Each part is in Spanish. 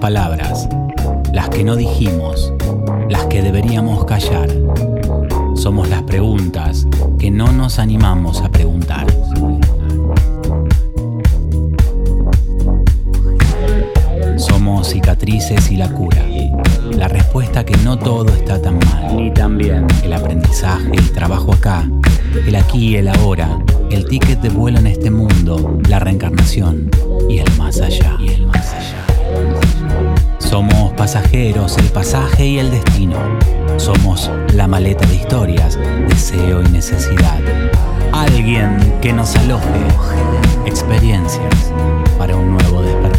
Palabras, las que no dijimos, las que deberíamos callar. Somos las preguntas que no nos animamos a preguntar. Somos cicatrices y la cura. La respuesta que no todo está tan mal. Ni tan bien. El aprendizaje, el trabajo acá, el aquí y el ahora, el ticket de vuelo en este mundo, la reencarnación y el más allá. Somos pasajeros, el pasaje y el destino. Somos la maleta de historias, deseo y necesidad. Alguien que nos aloje, experiencias para un nuevo despertar.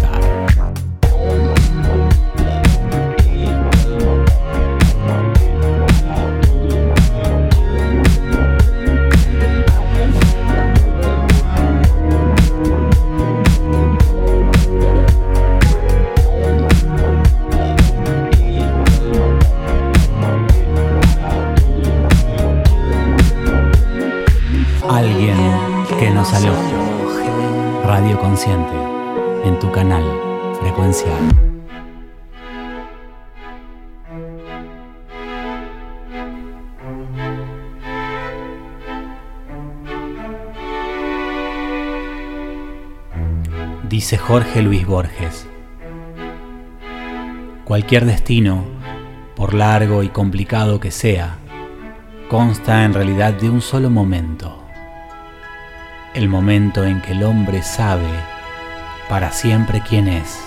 En tu canal frecuencial. Dice Jorge Luis Borges, cualquier destino, por largo y complicado que sea, consta en realidad de un solo momento el momento en que el hombre sabe para siempre quién es.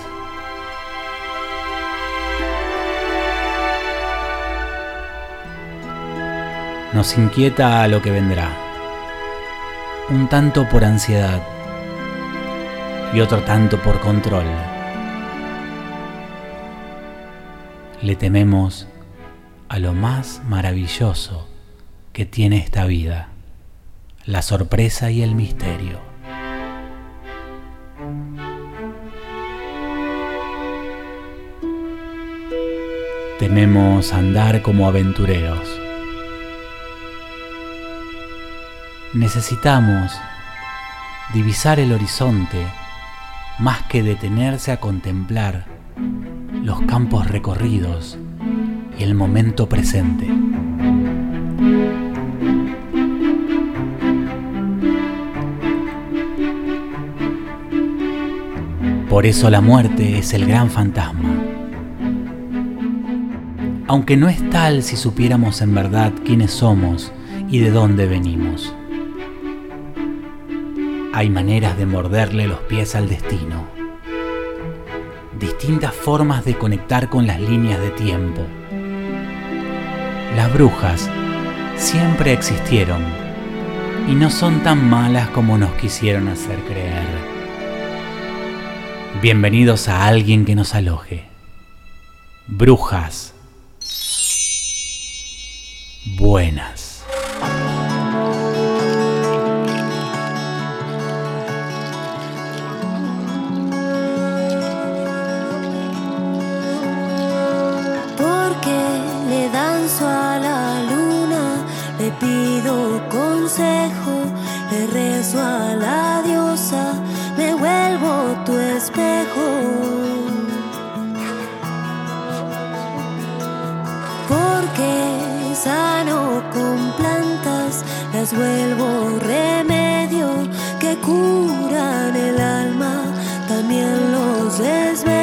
Nos inquieta lo que vendrá, un tanto por ansiedad y otro tanto por control. Le tememos a lo más maravilloso que tiene esta vida la sorpresa y el misterio. Tememos andar como aventureros. Necesitamos divisar el horizonte más que detenerse a contemplar los campos recorridos y el momento presente. Por eso la muerte es el gran fantasma. Aunque no es tal si supiéramos en verdad quiénes somos y de dónde venimos. Hay maneras de morderle los pies al destino. Distintas formas de conectar con las líneas de tiempo. Las brujas siempre existieron y no son tan malas como nos quisieron hacer creer. Bienvenidos a alguien que nos aloje. Brujas. Buenas. Porque le danzo a la luna, le pido consejo, le rezo a la diosa, me vuelvo tu espejo. Las vuelvo remedio que curan el alma, también los desvelo.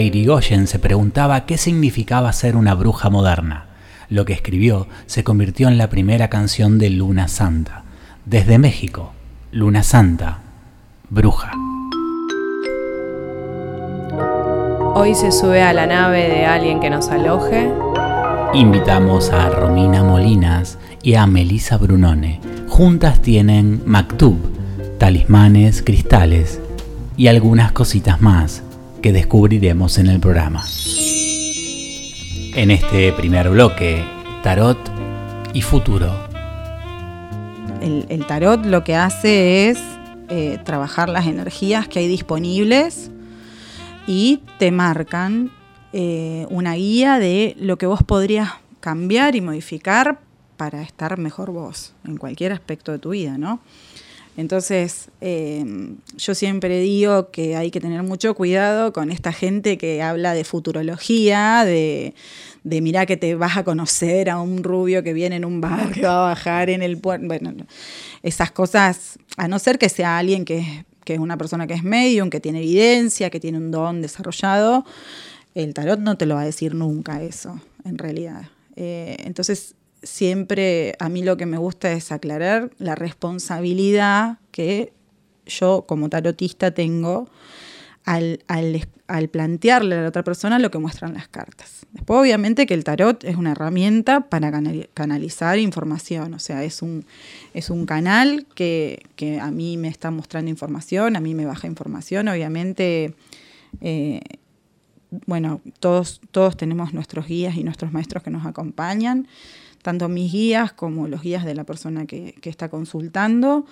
Irigoyen se preguntaba qué significaba ser una bruja moderna. Lo que escribió se convirtió en la primera canción de Luna Santa. Desde México, Luna Santa, bruja. Hoy se sube a la nave de alguien que nos aloje. Invitamos a Romina Molinas y a Melissa Brunone. Juntas tienen Maktub, talismanes, cristales y algunas cositas más que descubriremos en el programa. En este primer bloque, tarot y futuro. El, tarot lo que hace es eh, trabajar las energías que hay disponibles y te marcan eh, una guía de lo que vos podrías cambiar y modificar para estar mejor vos en cualquier aspecto de tu vida, ¿no? Entonces, em, yo siempre digo que hay que tener mucho cuidado con esta gente que habla de futurología, de, de mirá que te vas a conocer a un rubio que viene en un bar, que va a bajar en el puerto. Bueno, esas cosas, a no ser que sea alguien que, que es una persona que es medium, que tiene evidencia, que tiene un don desarrollado, el tarot no te lo va a decir nunca eso, en realidad. Eh, entonces, siempre a mí lo que me gusta es aclarar la responsabilidad que yo como tarotista tengo al, plantearle a la otra persona lo que muestran las cartas. Después, obviamente, que el tarot es una herramienta para canalizar información, o sea, es un, es un canal que, a mí me está mostrando información, a mí me baja información, obviamente. Eh, bueno, todos, todos tenemos nuestros guías y nuestros maestros que nos acompañan tanto mis guías como los guías de la persona que, está consultando,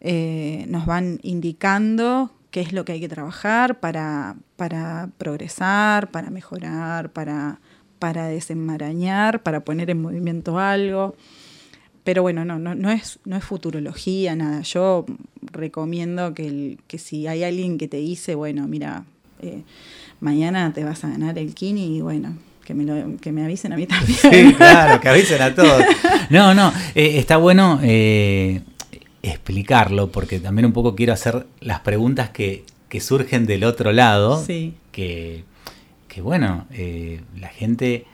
eh, nos van indicando qué es lo que hay que trabajar para, para progresar, para mejorar, para, para desenmarañar, para poner en movimiento algo. Pero bueno, no, no, no, es, no es futurología, nada. Yo recomiendo que, que si hay alguien que te dice, bueno, mira, eh, mañana te vas a ganar el kini y bueno, que me, que me avisen a mí también. Sí, claro, que avisen a todos. No, no, eh, está bueno eh, explicarlo porque también un poco quiero hacer las preguntas que, que surgen del otro lado. Sí. Que, que bueno, eh, la gente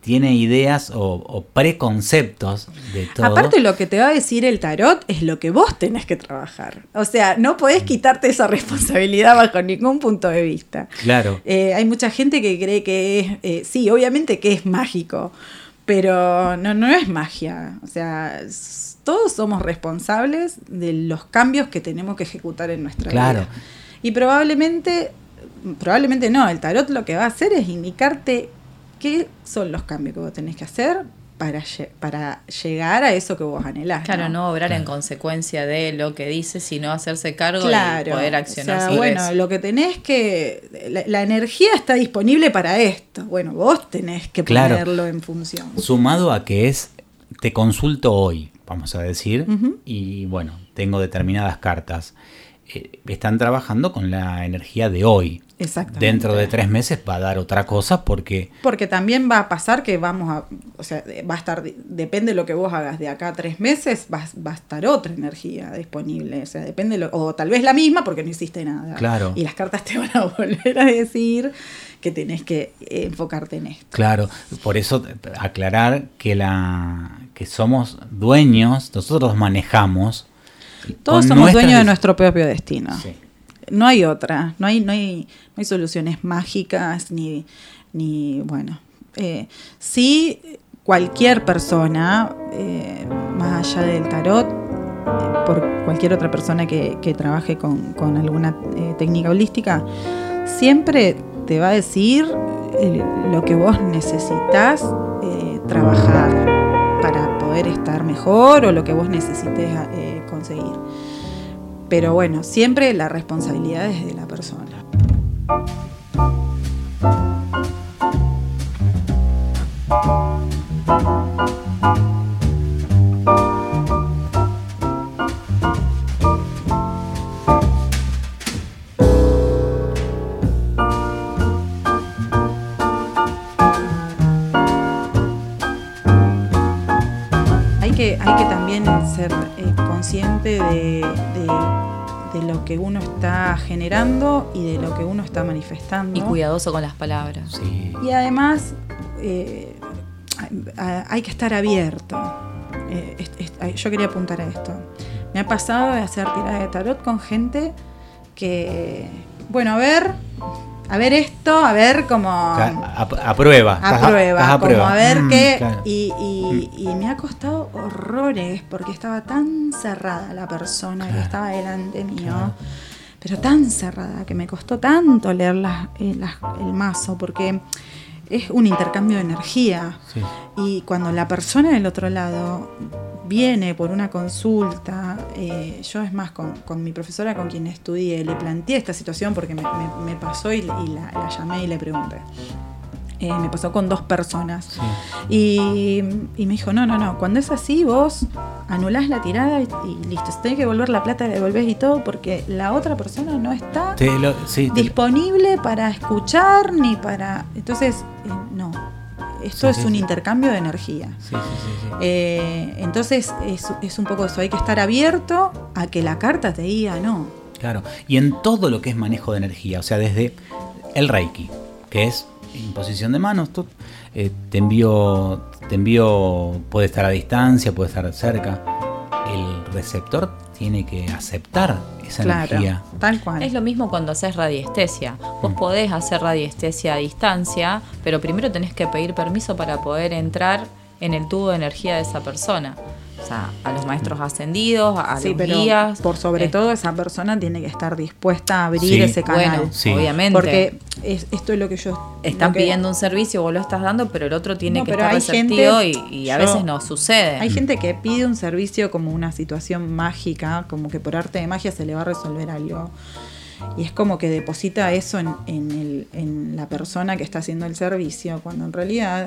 tiene ideas o, preconceptos de todo. Aparte lo que te va a decir el tarot es lo que vos tenés que trabajar. O sea, no podés quitarte esa responsabilidad bajo ningún punto de vista. Claro. Eh, hay mucha gente que cree que es, eh, sí, obviamente que es mágico, pero no, no es magia. O sea, todos somos responsables de los cambios que tenemos que ejecutar en nuestra claro. vida. Y probablemente, probablemente no, el tarot lo que va a hacer es indicarte ¿Qué son los cambios que vos tenés que hacer para, para llegar a eso que vos anhelás? Claro, no, obrar en consecuencia de lo que dice, sino hacerse cargo y poder accionar. bueno, lo que tenés que. La, energía está disponible para esto. Bueno, vos tenés que ponerlo en función. Sumado a que es. Te consulto hoy, vamos a decir, y bueno, tengo determinadas cartas. Eh, están trabajando con la energía de hoy. Exactamente. Dentro de tres meses va a dar otra cosa porque... Porque también va a pasar que vamos a... O sea, va a estar... Depende de lo que vos hagas de acá a tres meses, va, va a estar otra energía disponible. O sea, depende... Lo, o tal vez la misma porque no hiciste nada. Claro. Y las cartas te van a volver a decir que tenés que enfocarte en esto. Claro, por eso aclarar que la que somos dueños, nosotros manejamos. Todos somos dueños de nuestro propio destino. Sí no hay otra, no hay, no hay, no hay soluciones mágicas ni, ni bueno. Eh, sí, cualquier persona, eh, más allá del tarot, eh, por cualquier otra persona que, trabaje con, alguna técnica holística, siempre te va a decir lo que vos necesitas trabajar para poder estar mejor o lo que vos necesites conseguir. Pero bueno, siempre la responsabilidad es de la persona. De lo que uno está generando y de lo que uno está manifestando. Y cuidadoso con las palabras. Y además eh, hay que estar abierto. Eh, yo quería apuntar a esto. Me ha pasado de hacer tiradas de tarot con gente que, bueno, a ver, a ver esto, a ver cómo... A, prueba. A prueba, como a ver mm, qué... Y, me ha costado horrores porque estaba tan cerrada la persona que estaba delante mío. Pero tan cerrada que me costó tanto leer eh, el mazo porque es un intercambio de energía. Y cuando la persona del otro lado viene por una consulta, eh, yo es más, con, mi profesora con quien estudié, le planteé esta situación porque me, pasó y, la, llamé y le pregunté. Eh, me pasó con dos personas. Y, me dijo, no, no, no, cuando es así vos anulás la tirada y, listo, si tenés que devolver la plata, devolvés y todo, porque la otra persona no está disponible para escuchar ni para... Entonces, eh, no, esto es un intercambio de energía. Eh, entonces es, un poco eso, hay que estar abierto a que la carta te diga no. Claro, y en todo lo que es manejo de energía, o sea, desde el Reiki, que es imposición de manos, tú, eh, te envío, te envío, puede estar a distancia, puede estar cerca. El receptor tiene que aceptar esa energía. Tal cual. Es lo mismo cuando haces radiestesia. Vos mm. podés hacer radiestesia a distancia, pero primero tenés que pedir permiso para poder entrar en el tubo de energía de esa persona. O sea, a los maestros ascendidos, a los guías. Por sobre todo, esa persona tiene que estar dispuesta a abrir ese canal. obviamente. Porque esto es lo que yo. Están pidiendo un servicio, vos lo estás dando, pero el otro tiene que estar receptivo y, a veces no sucede. Hay gente que pide un servicio como una situación mágica, como que por arte de magia se le va a resolver algo. Y es como que deposita eso en, en la persona que está haciendo el servicio, cuando en realidad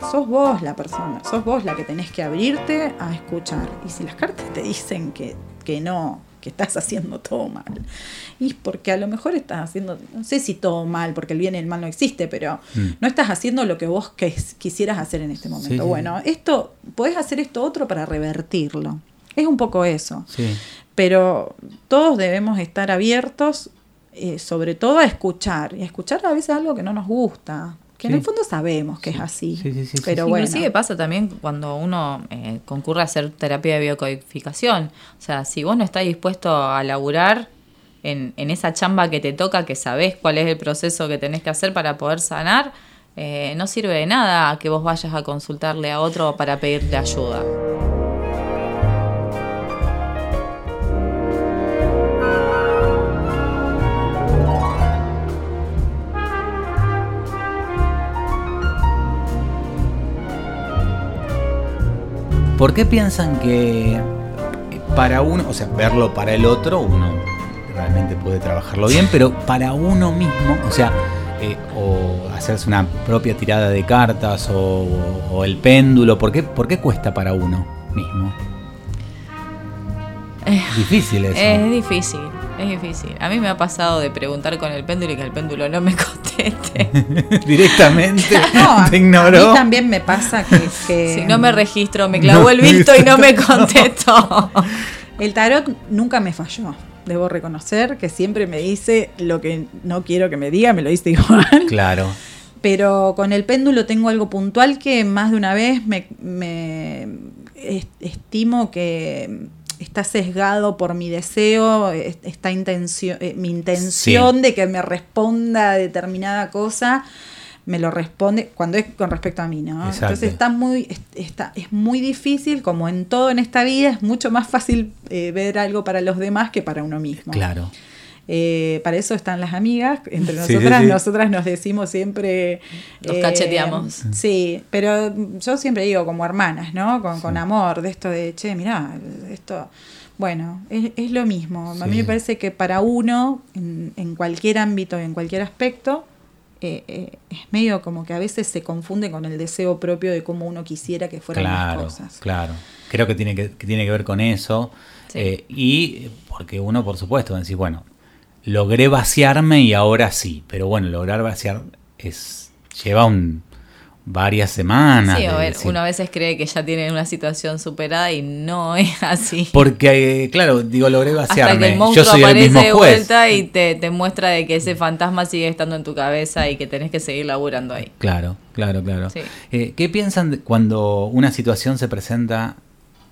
sos vos la persona, sos vos la que tenés que abrirte a escuchar. Y si las cartas te dicen que, que no, que estás haciendo todo mal, y porque a lo mejor estás haciendo, no sé si todo mal, porque el bien y el mal no existe, pero mm. no estás haciendo lo que vos quisieras hacer en este momento. bueno, esto, podés hacer esto otro para revertirlo. Es un poco eso. Pero todos debemos estar abiertos, eh, sobre todo a escuchar, y a escuchar a veces algo que no nos gusta, que en el fondo sabemos que es así. pero bueno. Inclusive pasa también cuando uno eh, concurre a hacer terapia de biocodificación. O sea, si vos no estás dispuesto a laburar en, en esa chamba que te toca, que sabés cuál es el proceso que tenés que hacer para poder sanar, eh, no sirve de nada que vos vayas a consultarle a otro para pedirle ayuda. ¿Por qué piensan que para uno, o sea, verlo para el otro, uno realmente puede trabajarlo bien, pero para uno mismo, o sea, eh, o hacerse una propia tirada de cartas o, el péndulo, ¿por qué, ¿por qué cuesta para uno mismo? difícil eso. Es difícil. Es difícil. A mí me ha pasado de preguntar con el péndulo y que el péndulo no me Directamente. no, te ignoró. A mí también me pasa que, Si no me registro, me clavó el visto y no me contestó. el tarot nunca me falló. Debo reconocer que siempre me dice lo que no quiero que me diga, me lo dice igual. Claro. Pero con el péndulo tengo algo puntual que más de una vez me estimo que está sesgado por mi deseo, intención, eh, mi intención de que me responda a determinada cosa, me lo responde cuando es con respecto a mí, ¿no? Entonces está muy, está, es muy difícil, como en todo en esta vida, es mucho más fácil eh, ver algo para los demás que para uno mismo. Claro. Eh, para eso están las amigas, entre nosotras, nosotras nos decimos siempre... Nos cacheteamos. Sí, pero yo siempre digo como hermanas, ¿no? Con, con amor, de esto de, che, mirá, esto... Bueno, es, lo mismo. A mí me parece que para uno, en, cualquier ámbito, en cualquier aspecto, eh, eh, es medio como que a veces se confunde con el deseo propio de cómo uno quisiera que fueran las cosas. Claro, creo que tiene que, tiene que ver con eso. y porque uno, por supuesto, decir, bueno, logré vaciarme y ahora sí. Pero bueno, lograr vaciar es lleva un, varias semanas. Sí, a ver, uno a veces cree que ya tiene una situación superada y no es así. Porque, eh, claro, digo, logré Hasta que vaciarme. el Yo monstruo soy el aparece mismo de juez. vuelta y te, te muestra de que ese fantasma sigue estando en tu cabeza y que tenés que seguir laburando ahí. Claro, claro, claro. Sí. Eh, ¿Qué piensan cuando una situación se presenta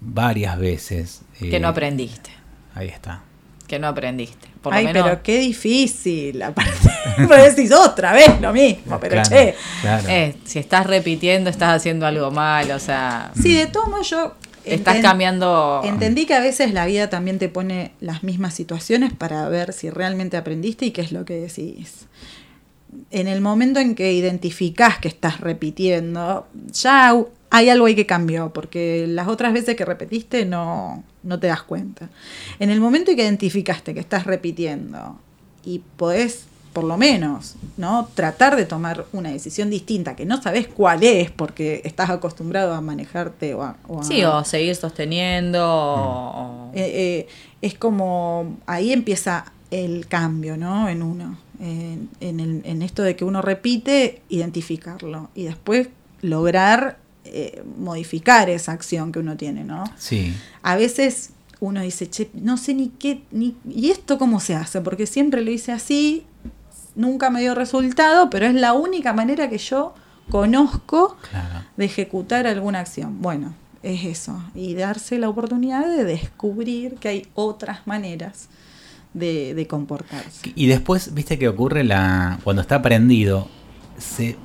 varias veces? Que Eh, no aprendiste. Ahí está. Que no aprendiste. Por lo Ay, menos, pero qué difícil. Aparte, decís otra vez lo mismo, pero Claro, che. claro. eh, si estás repitiendo, estás haciendo algo mal. O sea, Sí, de todos modos yo. estás enten- cambiando. Entendí que a veces la vida también te pone las mismas situaciones para ver si realmente aprendiste y qué es lo que decís. En el momento en que identificás que estás repitiendo, ya hay algo ahí que cambió, porque las otras veces que repetiste no, no te das cuenta. En el momento en que identificaste que estás repitiendo y podés, por lo menos, ¿no? tratar de tomar una decisión distinta, que no sabes cuál es, porque estás acostumbrado a manejarte o a, o a- Sí, o seguir sosteniendo. o- eh, eh, es como ahí empieza el cambio, ¿no? En uno, en, en el- en esto de que uno repite, identificarlo y después lograr eh, modificar esa acción que uno tiene, ¿no? Sí. A veces uno dice, che, no sé ni qué, ni, ¿y esto cómo se hace? Porque siempre lo hice así, nunca me dio resultado, pero es la única manera que yo conozco Claro. de ejecutar alguna acción. Bueno, es eso. Y darse la oportunidad de descubrir que hay otras maneras de, de comportarse. Y después, viste que ocurre la. cuando está prendido, se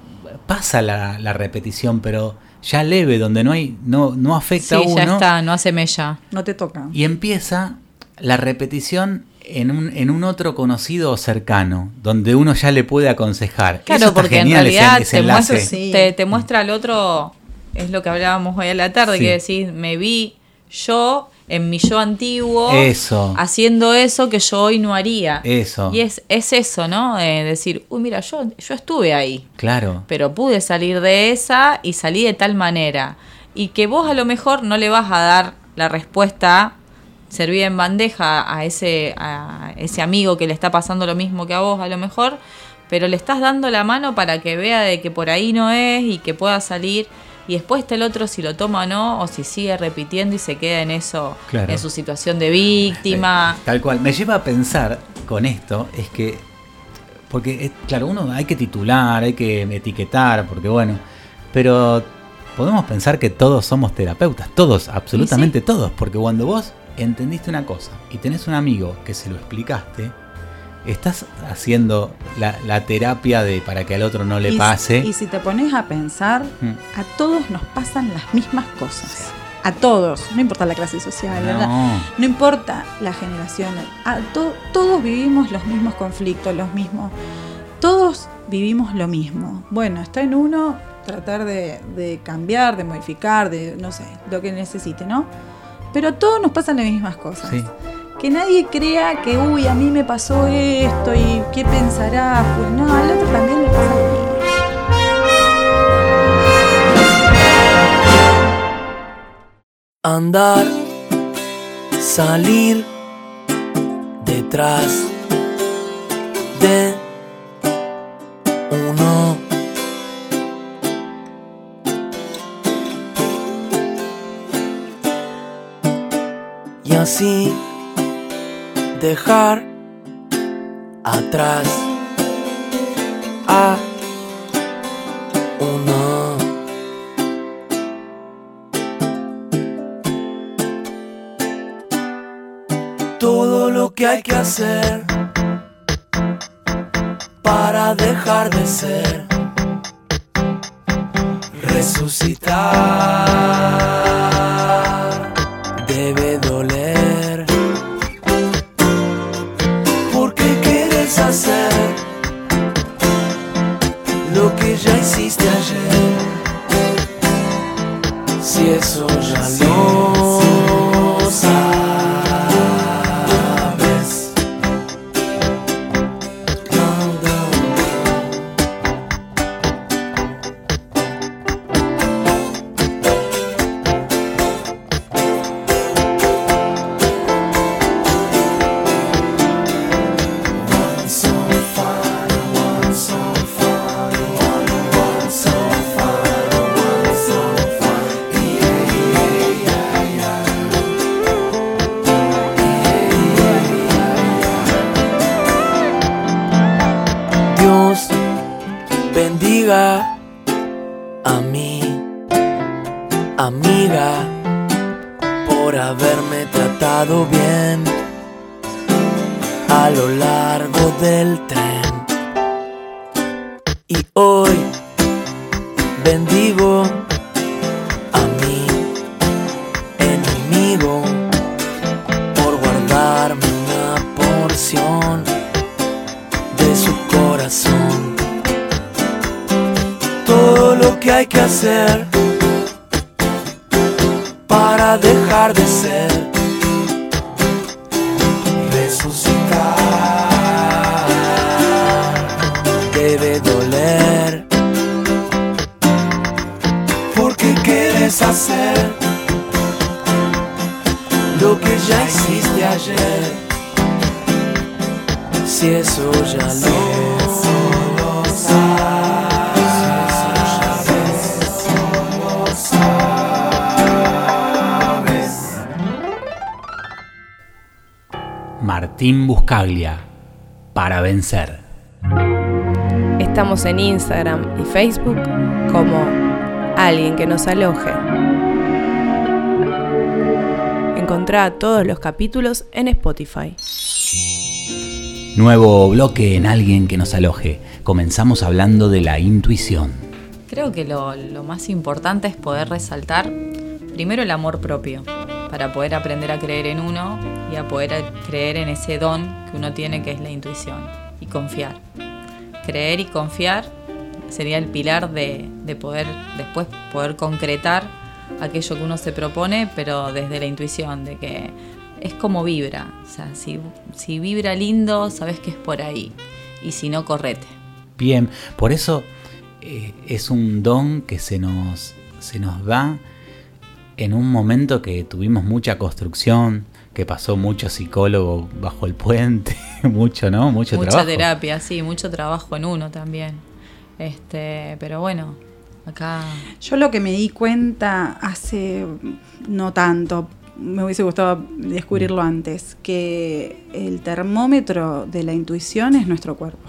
pasa la, la repetición, pero ya leve, donde no hay. no, no afecta Sí, a uno. ya está, no hace mella. No te toca. Y empieza la repetición en un, en un otro conocido o cercano, donde uno ya le puede aconsejar. Eso Claro, porque en genial, ese- realidad ese te, enlace. muestra, Sí. te, te muestra al otro, es lo que hablábamos hoy a la tarde, Sí. que decís, me vi yo en mi yo antiguo Eso. haciendo eso que yo hoy no haría. Eso. Y es, es eso, ¿no? De decir, uy, mira, yo, yo estuve ahí, Claro. pero pude salir de esa y salí de tal manera. Y que vos a lo mejor no le vas a dar la respuesta servida en bandeja a ese, a ese amigo que le está pasando lo mismo que a vos a lo mejor, pero le estás dando la mano para que vea de que por ahí no es y que pueda salir. Y después está el otro si lo toma o no, o si sigue repitiendo y se queda en eso, Claro. en su situación de víctima. Eh, Tal cual. Me lleva a pensar con esto, es que, porque, eh, claro, uno hay que titular, hay que etiquetar, porque bueno, pero podemos pensar que todos somos terapeutas, todos, absolutamente todos, porque cuando vos entendiste una cosa y tenés un amigo que se lo explicaste, estás haciendo la, la terapia de para que al otro no le Y si- pase. Y si te pones a pensar, Mm. a todos nos pasan las mismas cosas. A todos, no importa la clase social, ¿verdad? no, No importa la generación, a to- todos vivimos los mismos conflictos, los mismos. Todos vivimos lo mismo. Bueno, está en uno tratar de, de cambiar, de modificar, de no sé, lo que necesite, ¿no? Pero a todos nos pasan las mismas cosas. sí. Que nadie crea que, uy, a mí me pasó esto y qué pensará. Pues no, al otro también le pasa andar, salir detrás de dejar atrás a uno. todo lo que hay que hacer para dejar de ser, resucitar a mí, amiga, por haberme tratado bien a lo largo del tren. Y hoy bendigo hacer Martín Buscaglia, para vencer. Estamos en Instagram y Facebook como Alguien que nos aloje. Encontrá todos los capítulos en Spotify. Nuevo bloque en alguien que nos aloje. Comenzamos hablando de la intuición. Creo que lo, lo más importante es poder resaltar primero el amor propio, para poder aprender a creer en uno poder creer en ese don que uno tiene que es la intuición y confiar. Creer y confiar sería el pilar de, de poder después poder concretar aquello que uno se propone, pero desde la intuición, de que es como vibra. O sea, si, si vibra lindo, sabes que es por ahí. Y si no, correte. Bien, por eso eh, es un don que se nos, se nos da en un momento que tuvimos mucha construcción, que pasó mucho psicólogo bajo el puente, mucho, ¿no? Mucho Mucha trabajo. terapia, sí, mucho trabajo en uno también. Este, pero bueno, acá Yo lo que me di cuenta hace no tanto, me hubiese gustado descubrirlo antes, que el termómetro de la intuición es nuestro cuerpo.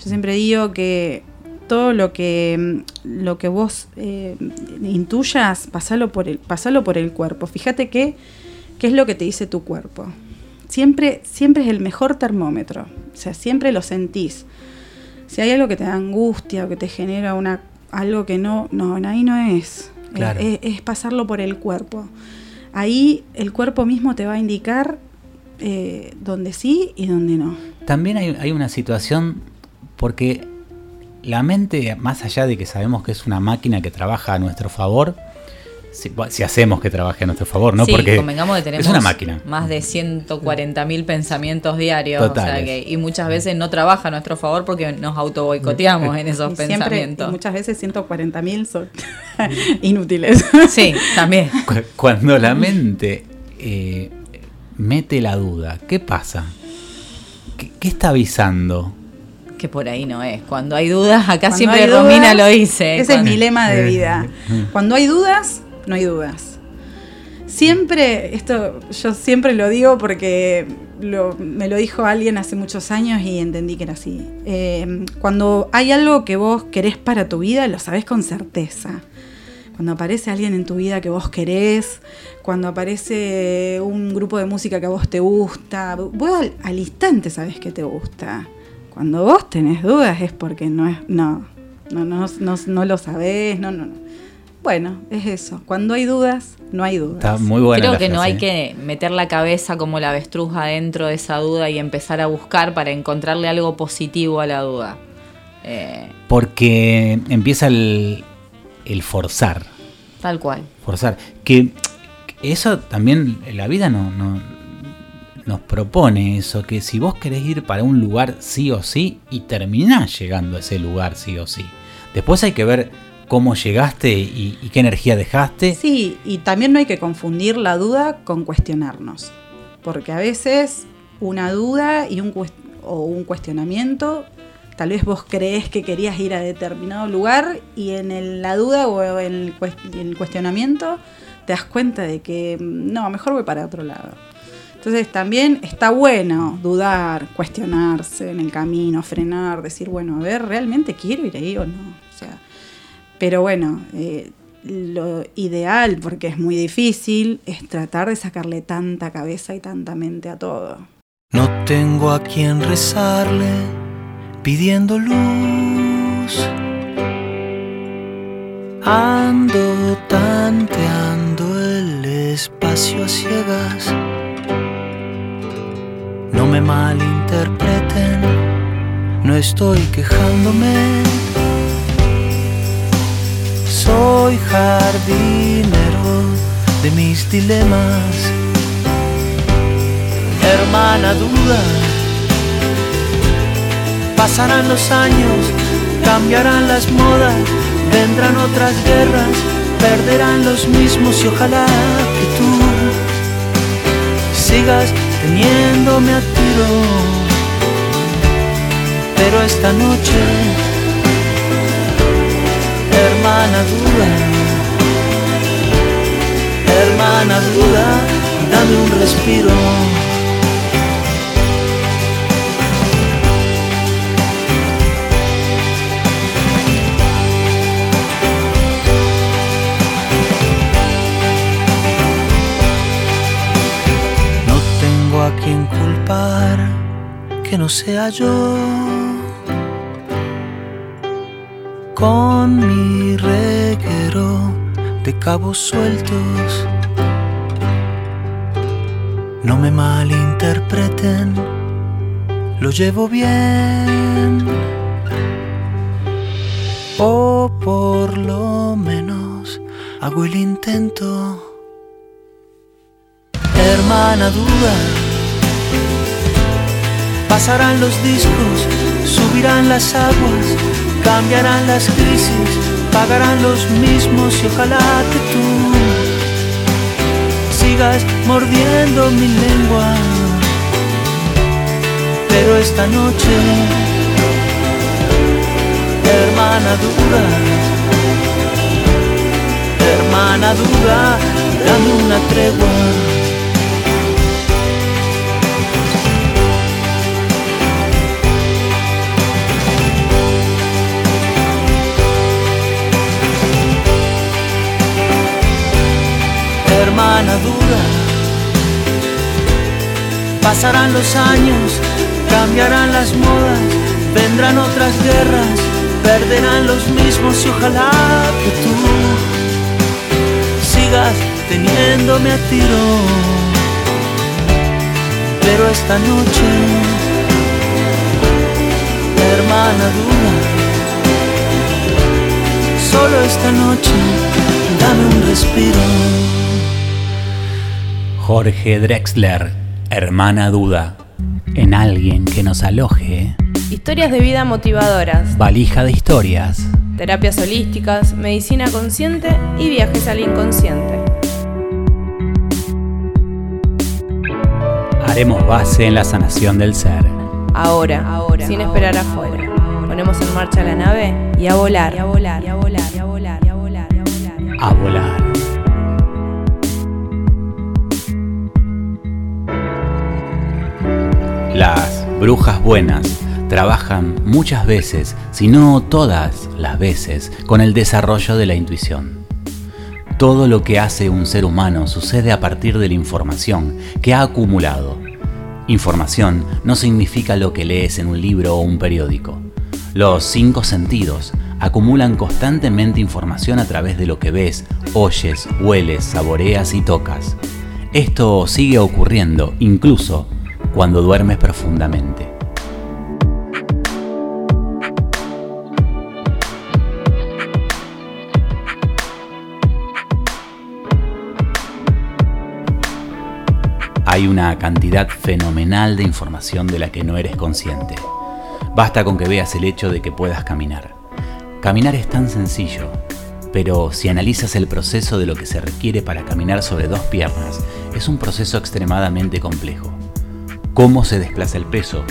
Yo siempre digo que todo lo que, lo que vos eh, intuyas, pasalo por, el, pasalo por el cuerpo. Fíjate que, qué es lo que te dice tu cuerpo. Siempre, siempre es el mejor termómetro. O sea, siempre lo sentís. Si hay algo que te da angustia o que te genera una, algo que no, no, ahí no es. Claro. Es, es pasarlo por el cuerpo. Ahí el cuerpo mismo te va a indicar eh, dónde sí y dónde no. También hay, hay una situación porque la mente, más allá de que sabemos que es una máquina que trabaja a nuestro favor, si, si hacemos que trabaje a nuestro favor, ¿no? sí, porque convengamos que tenemos es una máquina. más de 140.000 pensamientos diarios. o sea Totales. que- y muchas veces no trabaja a nuestro favor porque nos auto boicoteamos en esos Y siempre, y pensamientos. muchas veces 140 mil son inútiles. Sí, también. Cu- Cuando la mente eh, mete la duda, ¿qué pasa? ¿Qué, qué está avisando? Que por ahí no es. Cuando hay dudas, acá Cuando siempre dudas, Romina lo dice. Ese es mi lema de vida. Cuando hay dudas, no hay dudas. Siempre, esto yo siempre lo digo porque me lo dijo alguien hace muchos años y entendí que era así. Eh, cuando hay algo que vos querés para tu vida, lo sabés con certeza. Cuando aparece alguien en tu vida que vos querés, cuando aparece un grupo de música que a vos te gusta, vos al, al instante sabés que te gusta. Cuando vos tenés dudas es porque no es, no, no, no, no, no lo sabés, no, no, no. Bueno, es eso. Cuando hay dudas, no hay dudas. Está muy buena Creo la que no hay ¿eh? que meter la cabeza como la avestruz adentro de esa duda y empezar a buscar para encontrarle algo positivo a la duda. Eh, Porque empieza el, el forzar. tal cual. Forzar. Que eso también la vida no, no- nos propone eso, que si vos querés ir para un lugar sí o sí y terminás llegando a ese lugar sí o sí. Después hay que ver cómo llegaste y, y qué energía dejaste. Sí, y también no hay que confundir la duda con cuestionarnos. Porque a veces una duda y un, o un cuestionamiento, tal vez vos creés que querías ir a determinado lugar y en el- la duda o en el, cues- el cuestionamiento te das cuenta de que mm, no, mejor voy para otro lado. Entonces también está bueno dudar, cuestionarse en el camino, frenar, decir, bueno, a ver, ¿realmente quiero ir ahí o no? Pero bueno, eh, lo ideal, porque es muy difícil, es tratar de sacarle tanta cabeza y tanta mente a todo. No tengo a quien rezarle pidiendo luz. Ando tanteando el espacio a ciegas. No me malinterpreten, no estoy quejándome. Soy jardinero de mis dilemas. Hermana duda, pasarán los años, cambiarán las modas, vendrán otras guerras, perderán los mismos y ojalá que tú sigas teniéndome a tiro. Pero esta noche, hermana duda, hermana duda, dame un respiro. No tengo a quien culpar que no sea yo. Mi reguero de cabos sueltos. No me malinterpreten, lo llevo bien. O por lo menos hago el intento hermana duda. Pasarán los discos, subirán las aguas, cambiarán las crisis, pagarán los mismos y ojalá que tú sigas mordiendo mi lengua. Pero esta noche, hermana duda, hermana duda, dame una tregua. Hermana dura. Pasarán los años, cambiarán las modas, vendrán otras guerras, perderán los mismos y ojalá que tú sigas teniéndome a tiro. Pero esta noche, hermana dura, solo esta noche, dame un respiro. Jorge Drexler, hermana duda, en alguien que nos aloje, Historias de vida motivadoras, valija de historias, terapias holísticas, medicina consciente y viajes al inconsciente. haremos base en la sanación del ser. Ahora, ahora, sin esperar afuera. Ponemos en marcha la nave y a volar, y a volar, y a volar, y a volar, y a volar, y a volar. A volar. Las brujas buenas trabajan muchas veces, si no todas las veces, con el desarrollo de la intuición. Todo lo que hace un ser humano sucede a partir de la información que ha acumulado. Información no significa lo que lees en un libro o un periódico. Los cinco sentidos acumulan constantemente información a través de lo que ves, oyes, hueles, saboreas y tocas. Esto sigue ocurriendo incluso cuando duermes profundamente. Hay una cantidad fenomenal de información de la que no eres consciente. Basta con que veas el hecho de que puedas caminar. Caminar es tan sencillo, pero si analizas el proceso de lo que se requiere para caminar sobre dos piernas, es un proceso extremadamente complejo. Cómo se desplaza el peso,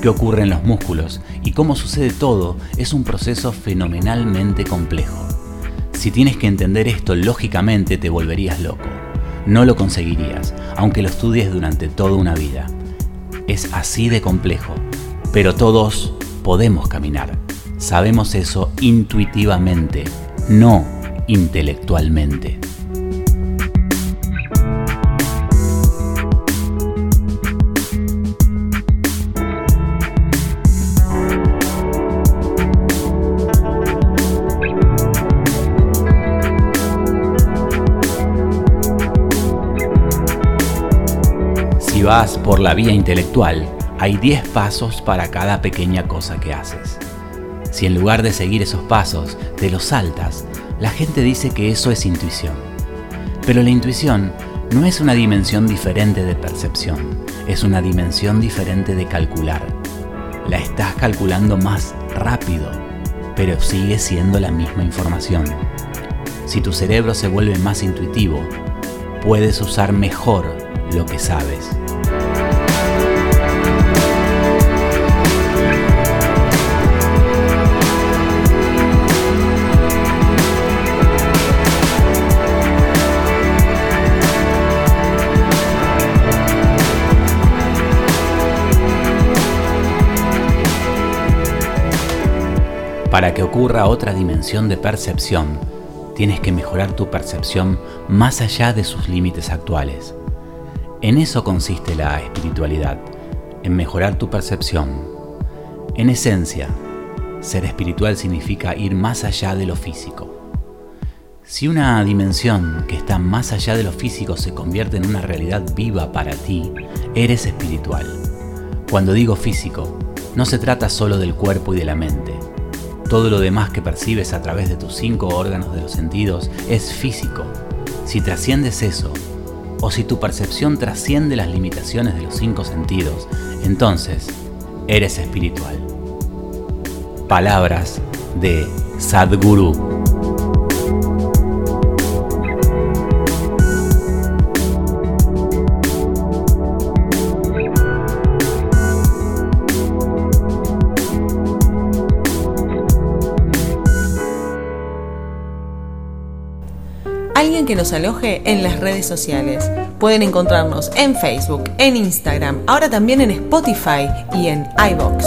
qué ocurre en los músculos y cómo sucede todo es un proceso fenomenalmente complejo. Si tienes que entender esto lógicamente te volverías loco. no lo conseguirías, aunque lo estudies durante toda una vida. Es así de complejo, pero todos podemos caminar. Sabemos eso intuitivamente, no intelectualmente. Vas por la vía intelectual, hay 10 pasos para cada pequeña cosa que haces. Si en lugar de seguir esos pasos te los saltas, la gente dice que eso es intuición. Pero la intuición no es una dimensión diferente de percepción, es una dimensión diferente de calcular. La estás calculando más rápido, pero sigue siendo la misma información. Si tu cerebro se vuelve más intuitivo, puedes usar mejor lo que sabes. Para que ocurra otra dimensión de percepción, tienes que mejorar tu percepción más allá de sus límites actuales. En eso consiste la espiritualidad, en mejorar tu percepción. En esencia, ser espiritual significa ir más allá de lo físico. Si una dimensión que está más allá de lo físico se convierte en una realidad viva para ti, eres espiritual. Cuando digo físico, no se trata solo del cuerpo y de la mente. Todo lo demás que percibes a través de tus cinco órganos de los sentidos es físico. Si trasciendes eso, o si tu percepción trasciende las limitaciones de los cinco sentidos, entonces eres espiritual. Palabras de Sadhguru. Alguien que nos aloje en las redes sociales. Pueden encontrarnos en Facebook, en Instagram, ahora también en Spotify y en iBox.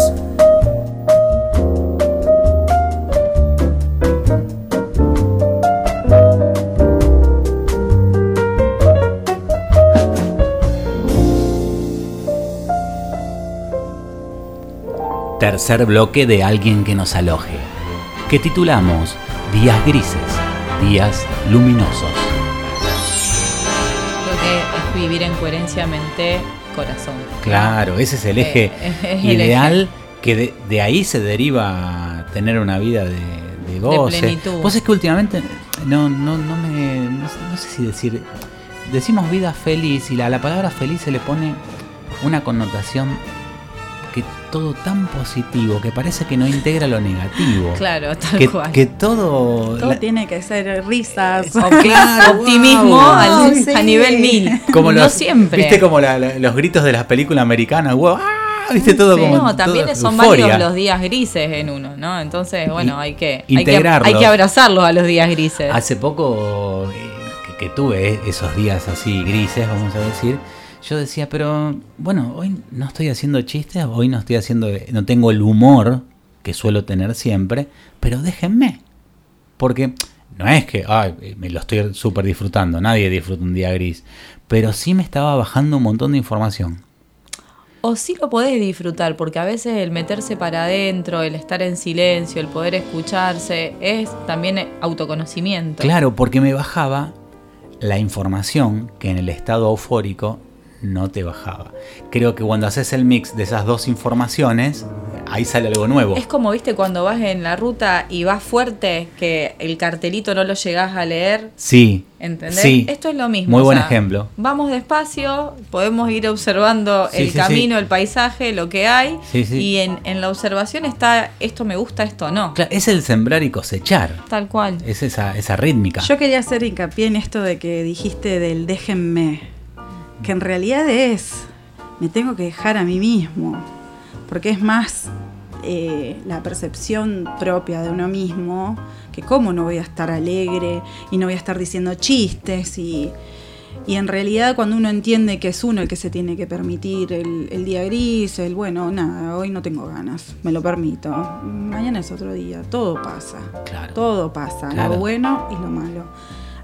Tercer bloque de alguien que nos aloje, que titulamos Días Grises, Días Luminosos. Creo que es vivir en coherencia mente-corazón. Claro, ese es el eje Eh, es el ideal que de, de ahí se deriva tener una vida de, de goce. plenitud. Vos es que últimamente no, no, no me. No, sé- no sé si decir. Decimos vida feliz y la- a la palabra feliz se le pone una connotación todo tan positivo que parece que no integra lo negativo. Claro, tal que, cual. que todo. Todo la- tiene que ser risas. Opti- Claro, optimismo wow. al- Sí. a nivel mil. como no los, siempre. Viste como la- la- los gritos de las películas americanas. wow, ¡ah! Viste todo Sí, como. no, también todo son euforia. varios los días grises en uno, ¿no? Entonces, bueno, hay que, hay que, hay que abrazarlos a los días grises. Hace poco eh, que, que tuve esos días así grises, vamos a decir, yo decía, pero bueno, hoy no estoy haciendo chistes, hoy no estoy haciendo, no tengo el humor que suelo tener siempre, pero déjenme. Porque no es que, ay, me lo estoy súper disfrutando, nadie disfruta un día gris, pero sí me estaba bajando un montón de información. O sí lo podés disfrutar, porque a veces el meterse para adentro, el estar en silencio, el poder escucharse, es también autoconocimiento. Claro, porque me bajaba la información que en el estado eufórico no te bajaba. Creo que cuando haces el mix de esas dos informaciones, ahí sale algo nuevo. Es como, viste, cuando vas en la ruta y vas fuerte, que el cartelito no lo llegás a leer, Sí. ¿entendés? Sí. Esto es lo mismo. Muy o buen sea, ejemplo. Vamos despacio, podemos ir observando Sí, el sí, camino, sí. el paisaje, lo que hay, Sí, sí. y en, en la observación está esto me gusta, esto no. Cla- Es el sembrar y cosechar. Tal cual. Es esa, esa rítmica. Yo quería hacer hincapié en esto de que dijiste del déjenme, que en realidad es, me tengo que dejar a mí mismo, porque es más eh, la percepción propia de uno mismo, que cómo no voy a estar alegre y no voy a estar diciendo chistes y, Y en realidad cuando uno entiende que es uno el que se tiene que permitir el, el día gris, el bueno, nada, hoy no tengo ganas, me lo permito. Mañana es otro día, todo pasa. Claro. Todo pasa, Claro. lo bueno y lo malo.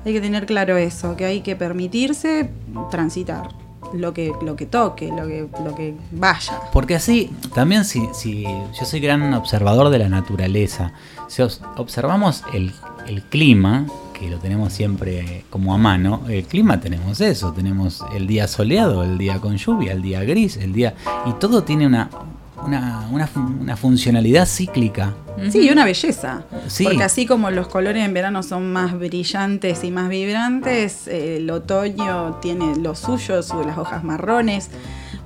Hay que tener claro eso, que hay que permitirse transitar lo que, lo que toque, lo que, lo que vaya. Porque así, también si, si yo soy gran observador de la naturaleza, si os- observamos el, el clima, que lo tenemos siempre como a mano, el clima tenemos eso, tenemos el día soleado, el día con lluvia, el día gris, el día... Y todo tiene una, una, una fun- una funcionalidad cíclica. Sí, y una belleza. Sí. Porque así como los colores en verano son más brillantes y más vibrantes, el otoño tiene lo suyo, su- las hojas marrones.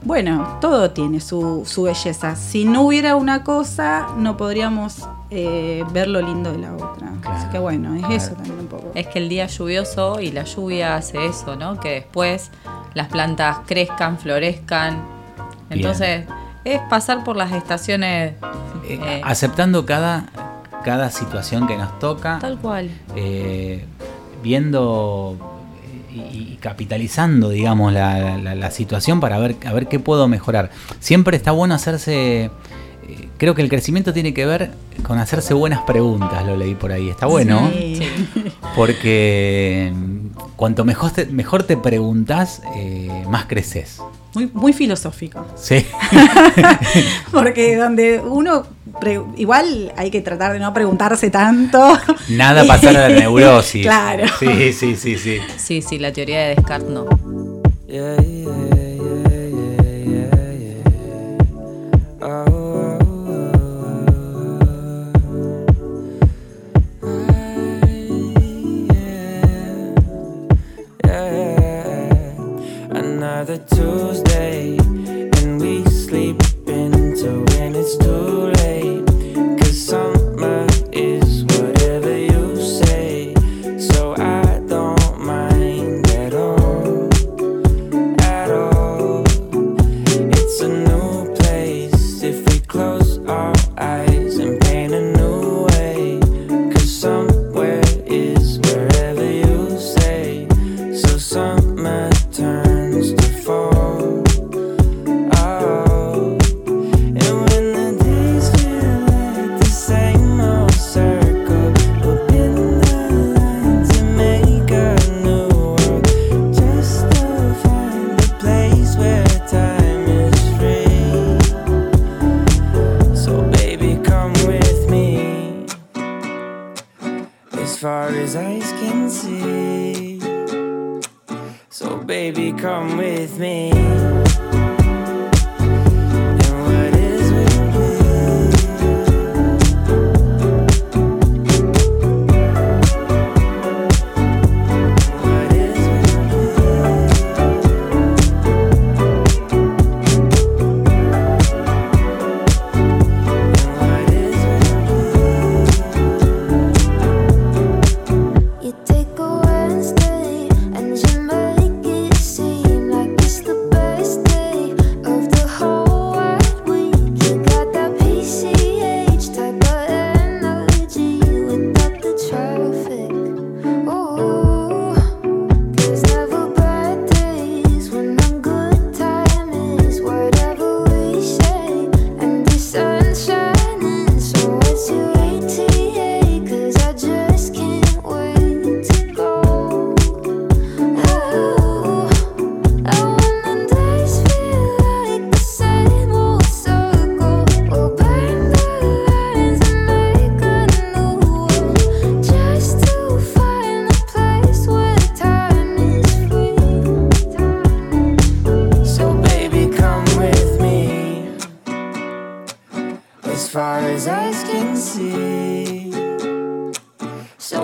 Bueno, todo tiene su, su belleza. Si no hubiera una cosa, no podríamos eh, ver lo lindo de la otra. Claro, Así que bueno, es claro. eso también un poco. Es que el día lluvioso y la lluvia hace eso, ¿no? Que después las plantas crezcan, florezcan. Bien. Es pasar por las estaciones. Eh, eh, aceptando cada, cada situación que nos toca. tal cual. eh, viendo y, capitalizando, digamos, la, la- la situación para ver, a ver qué puedo mejorar. Siempre está bueno hacerse. eh, Creo que el crecimiento tiene que ver con hacerse buenas preguntas, lo leí por ahí. Está bueno, Sí. porque mm, cuanto mejor te, mejor te preguntas, eh, más creces. Muy, muy filosófico. Sí, Porque donde uno. igual hay que tratar de no preguntarse tanto. nada pasar a la neurosis. Claro. Sí, sí, sí, sí. Sí, sí, la teoría de Descartes no. Yeah, yeah, yeah, yeah,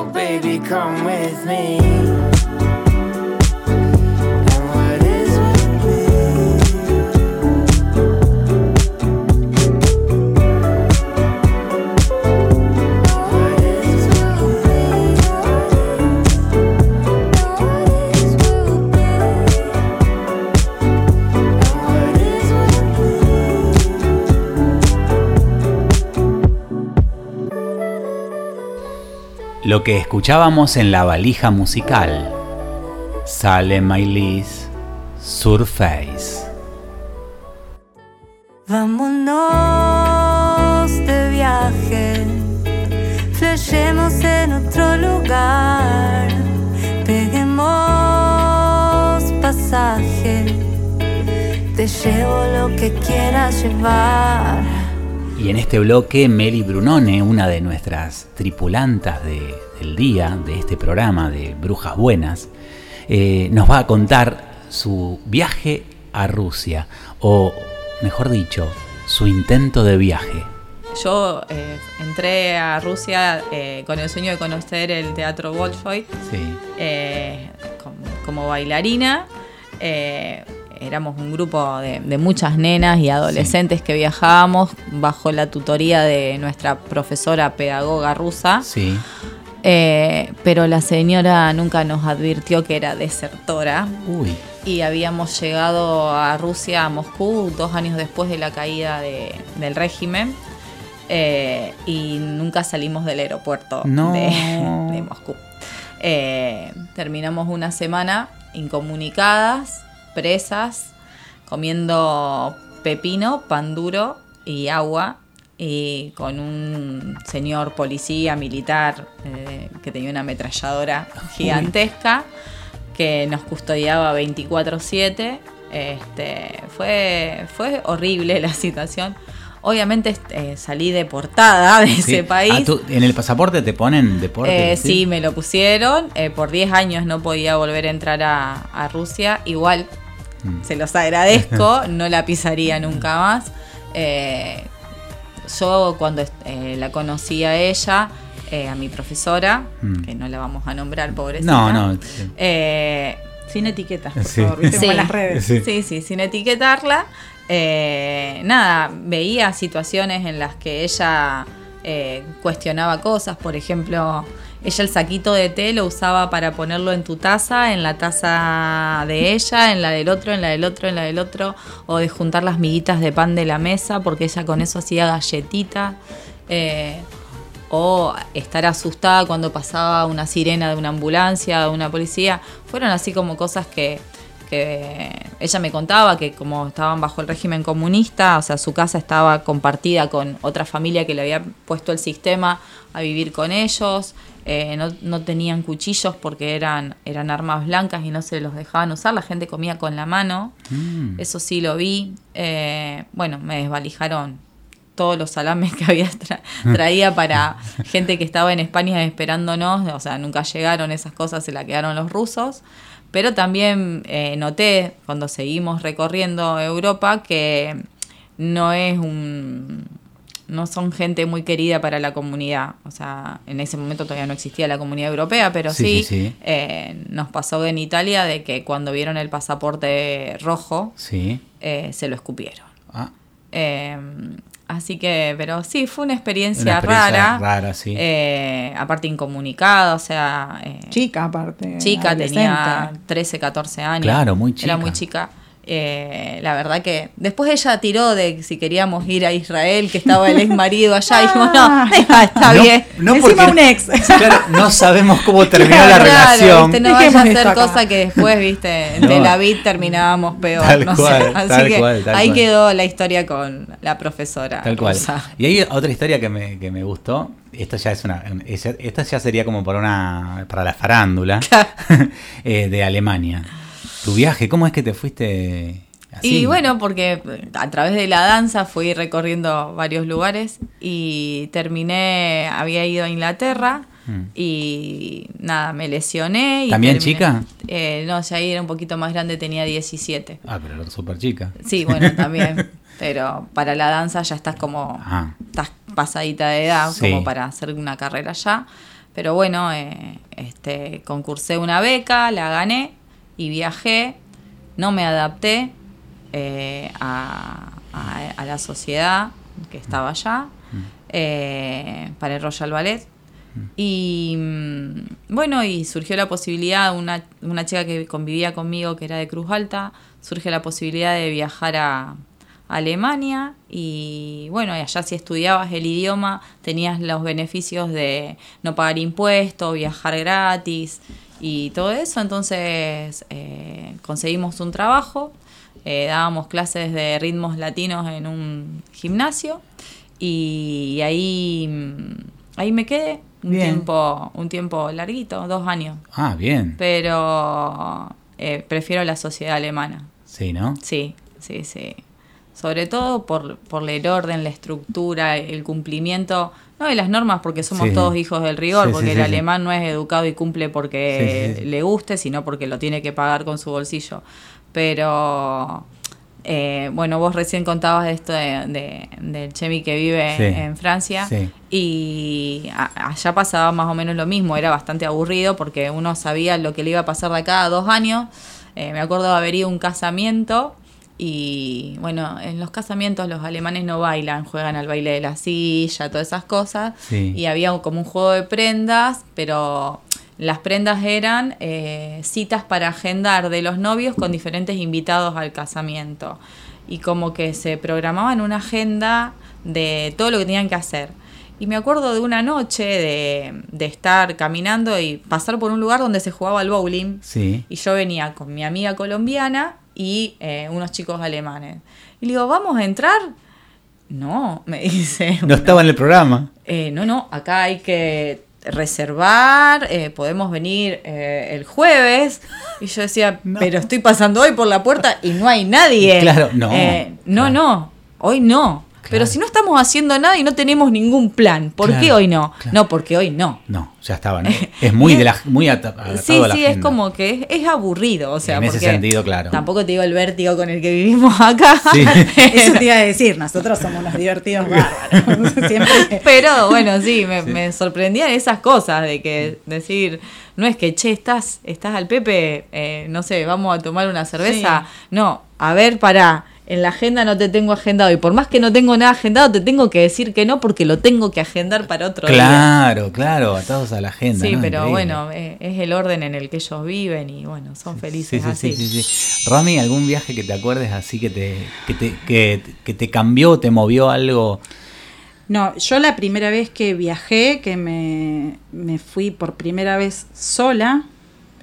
Baby, come with me. Lo que escuchábamos en la valija musical. Sale Maylis Surface. Vámonos de viaje, flashemos en otro lugar, peguemos pasaje, te llevo lo que quieras llevar. Y en este bloque, Meli Brunone, una de nuestras tripulantas de- del día, de este programa de Brujas Buenas, eh, nos va a contar su viaje a Rusia, o mejor dicho, su intento de viaje. Yo eh, entré a Rusia eh, con el sueño de conocer el teatro Bolshoi Sí. como, como bailarina. Éramos un grupo de, de muchas nenas y adolescentes que viajábamos bajo la tutoría de nuestra profesora pedagoga rusa. Sí. Eh, pero la señora nunca nos advirtió que era desertora Uy. y habíamos llegado a Rusia, a Moscú, dos años después de la caída de- del régimen eh, y nunca salimos del aeropuerto No. de, de Moscú. Eh, terminamos una semana incomunicadas, presas, comiendo pepino, pan duro y agua y con un señor policía militar eh, que tenía una ametralladora gigantesca que nos custodiaba 24/7. Este, fue, fue horrible la situación. Obviamente eh, salí deportada de Sí. ese país. Ah, ¿tú- ¿En el pasaporte te ponen deporte? Eh, sí, me lo pusieron. Eh, por 10 años no podía volver a entrar a, a Rusia. Igual Mm. se los agradezco, no la pisaría nunca más. Eh, yo cuando eh, la conocí a ella, eh, a mi profesora, Mm. que no la vamos a nombrar, pobrecita. No, no. Eh, Sin etiquetas, por Sí. favor. Sí. Las redes. Sí. Sí, sí, sin etiquetarla. Eh, nada, veía situaciones en las que ella cuestionaba cosas. Por ejemplo, ella el saquito de té lo usaba para ponerlo en tu taza, en la taza de ella, en la del otro, en la del otro, en la del otro. O de juntar las miguitas de pan de la mesa, porque ella con eso hacía galletitas. Eh, o estar asustada cuando pasaba una sirena de una ambulancia, de una policía. Fueron así como cosas que, que ella me contaba que como estaban bajo el régimen comunista, o sea, su casa estaba compartida con otra familia que le había puesto el sistema a vivir con ellos. Eh, no, no tenían cuchillos porque eran, eran armas blancas y no se los dejaban usar. La gente comía con la mano. Mm. Eso sí lo vi. Eh, bueno, me desvalijaron todos los salames que había tra- traía para gente que estaba en España esperándonos, o sea, nunca llegaron esas cosas, se la quedaron los rusos. Pero también eh, noté cuando seguimos recorriendo Europa que no es un no son gente muy querida para la comunidad. O sea, en ese momento todavía no existía la comunidad europea, pero Sí, sí, sí, sí. eh, nos pasó en Italia de que cuando vieron el pasaporte rojo, Sí. eh, se lo escupieron. Ah, Eh, así que, pero sí, fue una experiencia, Una experiencia rara. rara, sí. Eh, aparte incomunicada, o sea, eh, Chica, aparte. chica, tenía 13, 14 años. Claro, muy chica. Era muy chica. Eh, la verdad que después ella tiró de si queríamos ir a Israel, que estaba el ex marido allá, y dijimos, no, deja, está No- bien. No Encima porque, un ex. Claro, no sabemos cómo terminó la Claro, relación. viste, no vaya a hacer cosa que después, viste, en No. Tel Aviv terminábamos peor. Tal no cual, sé. Así tal que cual, tal ahí cual. quedó la historia con la profesora. Tal cual. Y hay otra historia que me, que me gustó. Esta ya es una. Esta ya sería como para una. para la farándula eh, de Alemania. Tu viaje, ¿cómo es que te fuiste así? Y bueno, porque a través de la danza fui recorriendo varios lugares y terminé, había ido a Inglaterra Mm. y nada, me lesioné. Y ¿También terminé- chica? Eh, no, ya ahí era un poquito más grande, tenía 17. Ah, pero era súper chica. Sí, bueno, también. pero para la danza ya estás como. Ah. Estás pasadita de edad, Sí. como para hacer una carrera ya. Pero bueno, eh, este, concursé una beca, la gané y viajé. No me adapté eh, a, a- a la sociedad que estaba allá eh, para el Royal Ballet. Y mm, bueno, y surgió la posibilidad, una, una chica que convivía conmigo, que era de Cruz Alta, surge la posibilidad de viajar a Alemania y bueno, allá si estudiabas el idioma tenías los beneficios de no pagar impuestos, viajar gratis y todo eso. Entonces eh, conseguimos un trabajo, eh, dábamos clases de ritmos latinos en un gimnasio y ahí, mm, ahí me quedé un Bien. tiempo, un tiempo larguito, dos años. Ah, bien. Pero eh, prefiero la sociedad alemana. Sí, ¿no? Sí, sí, sí. Sobre todo por, por el orden, la estructura, el cumplimiento, no de las normas, porque somos Sí. todos hijos del rigor, Sí, porque sí, el alemán no es educado y cumple porque le guste, sino porque lo tiene que pagar con su bolsillo. Pero, eh, bueno, vos recién contabas de esto de, de- del Chemi que vive en Francia. Y a- allá pasaba más o menos lo mismo, era bastante aburrido porque uno sabía lo que le iba a pasar de acá a dos años. Eh, me acuerdo de haber ido a un casamiento y bueno, en los casamientos los alemanes no bailan, juegan al baile de la silla, todas esas cosas. Sí. Y había como un juego de prendas, pero las prendas eran eh, citas para agendar de los novios con diferentes invitados al casamiento. Y como que se programaban una agenda de todo lo que tenían que hacer. Y me acuerdo de una noche de, de estar caminando y pasar por un lugar donde se jugaba al bowling. Sí. Y yo venía con mi amiga colombiana y eh, unos chicos alemanes. Y le digo, ¿vamos a entrar? No, me dice. No estaba en el programa. Eh, no, no, acá hay que reservar, eh, podemos venir eh, el jueves. Y yo decía, pero estoy pasando hoy por la puerta y no hay nadie. Claro, no, Eh, no, claro. no, hoy no. Pero si no estamos haciendo nada y no tenemos ningún plan, ¿por qué hoy no? claro. No, porque hoy no. No, ya estaba. ¿no? Es muy de la muy ata- atado Sí, a la sí, es como que es, es aburrido, o sea, En ese sentido, claro. Tampoco te digo el vértigo con el que vivimos acá. Sí. Eso te iba a decir, nosotros somos unos divertidos bárbaros. Siempre. Pero bueno, sí, me, me sorprendían esas cosas de que decir, no es que, che, estás, estás al Pepe, eh, no sé, vamos a tomar una cerveza. No, a ver, pará, en la agenda no te tengo agendado y por más que no tengo nada agendado, te tengo que decir que no porque lo tengo que agendar para otro día. Claro, claro, atados a la agenda. Sí, ¿no? pero Increíble. bueno, eh, es el orden en el que ellos viven y bueno, son Sí, felices sí, así. sí, sí, sí. Rami, ¿algún viaje que te acuerdes así que te, que te, que, que te cambió, te movió algo? No, yo la primera vez que viajé, que me, me fui por primera vez sola,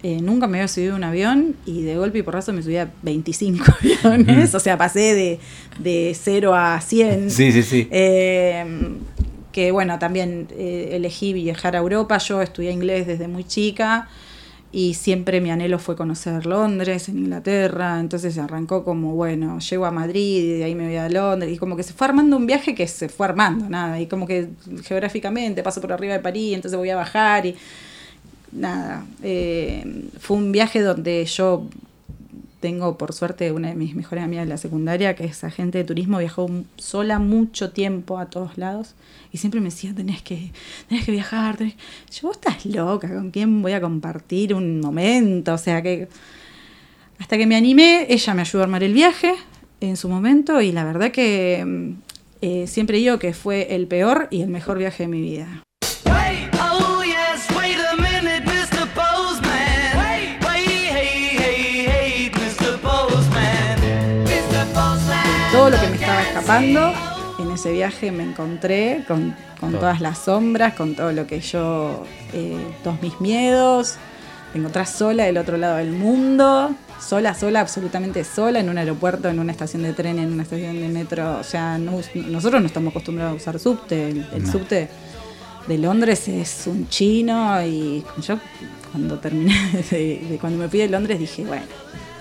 eh, nunca me había subido a un avión y de golpe y porrazo me subí a 25 aviones, o sea, pasé de, de 0 a 100. Sí, sí, sí. Eh, que bueno, también eh, elegí viajar a Europa, yo estudié inglés desde muy chica y siempre mi anhelo fue conocer Londres, en Inglaterra, entonces arrancó como, bueno, llego a Madrid y de ahí me voy a Londres. Y como que se fue armando un viaje que se fue armando, nada, y como que geográficamente paso por arriba de París, entonces voy a bajar y nada, eh, fue un viaje donde yo tengo por suerte una de mis mejores amigas de la secundaria, que es agente de turismo, viajó sola mucho tiempo a todos lados y siempre me decía, tenés que, tenés que viajar. tenés-". Yo, vos estás loca, ¿con quién voy a compartir un momento? O sea que hasta que me animé, ella me ayudó a armar el viaje en su momento y la verdad que mm, eh, siempre digo que fue el peor y el mejor viaje de mi vida. Escapando. En ese viaje me encontré con, todas las sombras, con todo lo que yo, eh, todos mis miedos. Te encontrás sola del otro lado del mundo, sola, sola, absolutamente sola, en un aeropuerto, en una estación de tren, en una estación de metro. O sea, no nosotros no estamos acostumbrados a usar subte. El, el No. subte de Londres es un chino y yo cuando terminé de, de- cuando me fui de Londres dije, bueno,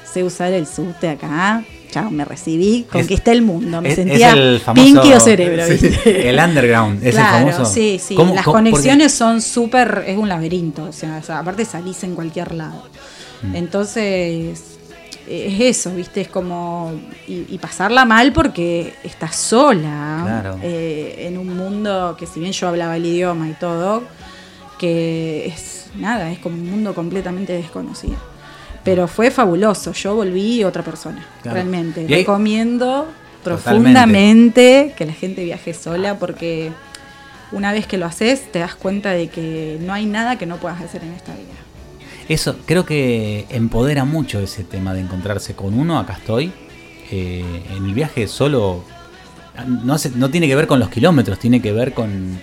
sé usar el subte acá, chao, me recibí, conquisté el mundo, me es- es sentía el famoso- Pinky o cerebro, sí, ¿viste? el underground, es claro, el famoso. Sí, sí, ¿Cómo- las cómo- conexiones son súper, es un laberinto, o sea, o sea, aparte salís en cualquier lado. Mm. Entonces, es eso, ¿viste? Es como. Y, y pasarla mal porque estás sola Claro. eh, en un mundo que, si bien yo hablaba el idioma y todo, que es nada, es como un mundo completamente desconocido. Pero fue fabuloso, yo volví otra persona, Claro. realmente. Y Recomiendo profundamente que la gente viaje sola porque una vez que lo haces te das cuenta de que no hay nada que no puedas hacer en esta vida. Eso, creo que empodera mucho ese tema de encontrarse con uno, acá estoy. Eh, en el viaje solo no, hace- no tiene que ver con los kilómetros, tiene que ver con,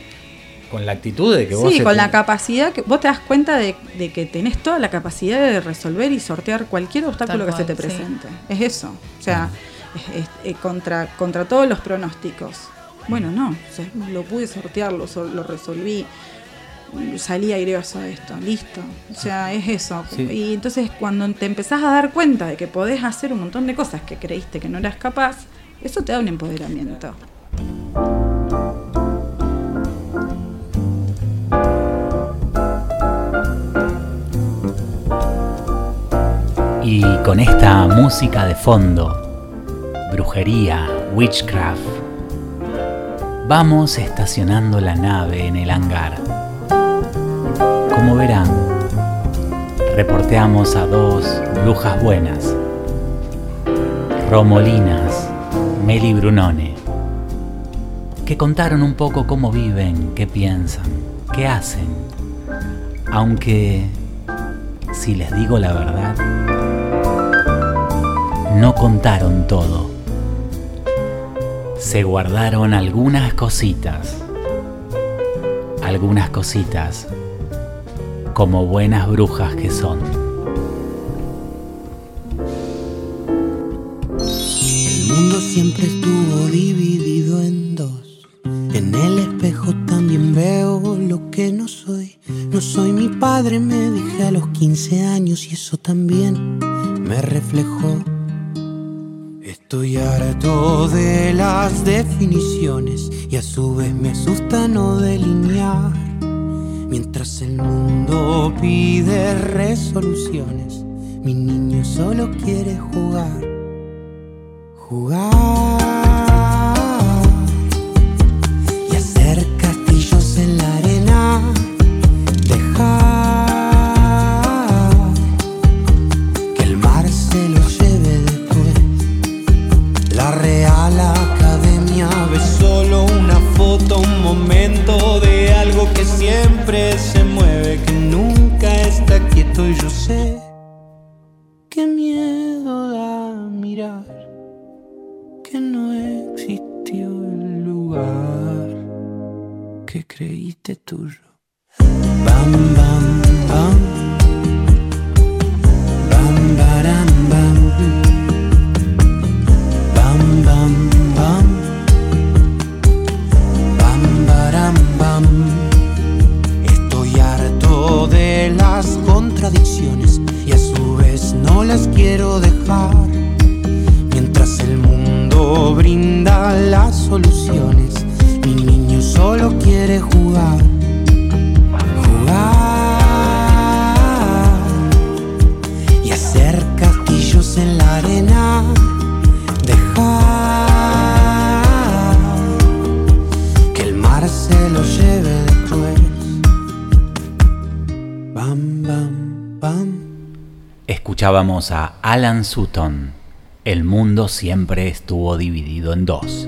con la actitud de que vos... Sí, con la capacidad que vos te das cuenta de, de que tenés toda la capacidad de resolver y sortear cualquier obstáculo que se te sí. presente. Es eso. O sea, es- es- eh, contra, contra todos los pronósticos. Bueno, no, o sea, lo pude sortear, lo, sol- lo resolví, salí aireoso de esto, listo. O sea, es eso. Sí. Y entonces cuando te empezás a dar cuenta de que podés hacer un montón de cosas que creíste que no eras capaz, eso te da un empoderamiento. Y con esta música de fondo, brujería, witchcraft, vamos estacionando la nave en el hangar. Como verán, reporteamos a dos brujas buenas, Romolinas, Meli Brunone, que contaron un poco cómo viven, qué piensan, qué hacen. Aunque, si les digo la verdad, no contaron todo. Se guardaron algunas cositas. Algunas cositas como buenas brujas que son. El mundo siempre estuvo dividido en dos. En el espejo también veo lo que no soy. No soy mi padre, me dije a los 15 años y eso también me reflejó. Estoy harto de las definiciones y a su vez me asusta no delinear. Mientras el mundo pide resoluciones, mi niño solo quiere jugar. Jugar A Alan Sutton. El mundo siempre estuvo dividido en dos.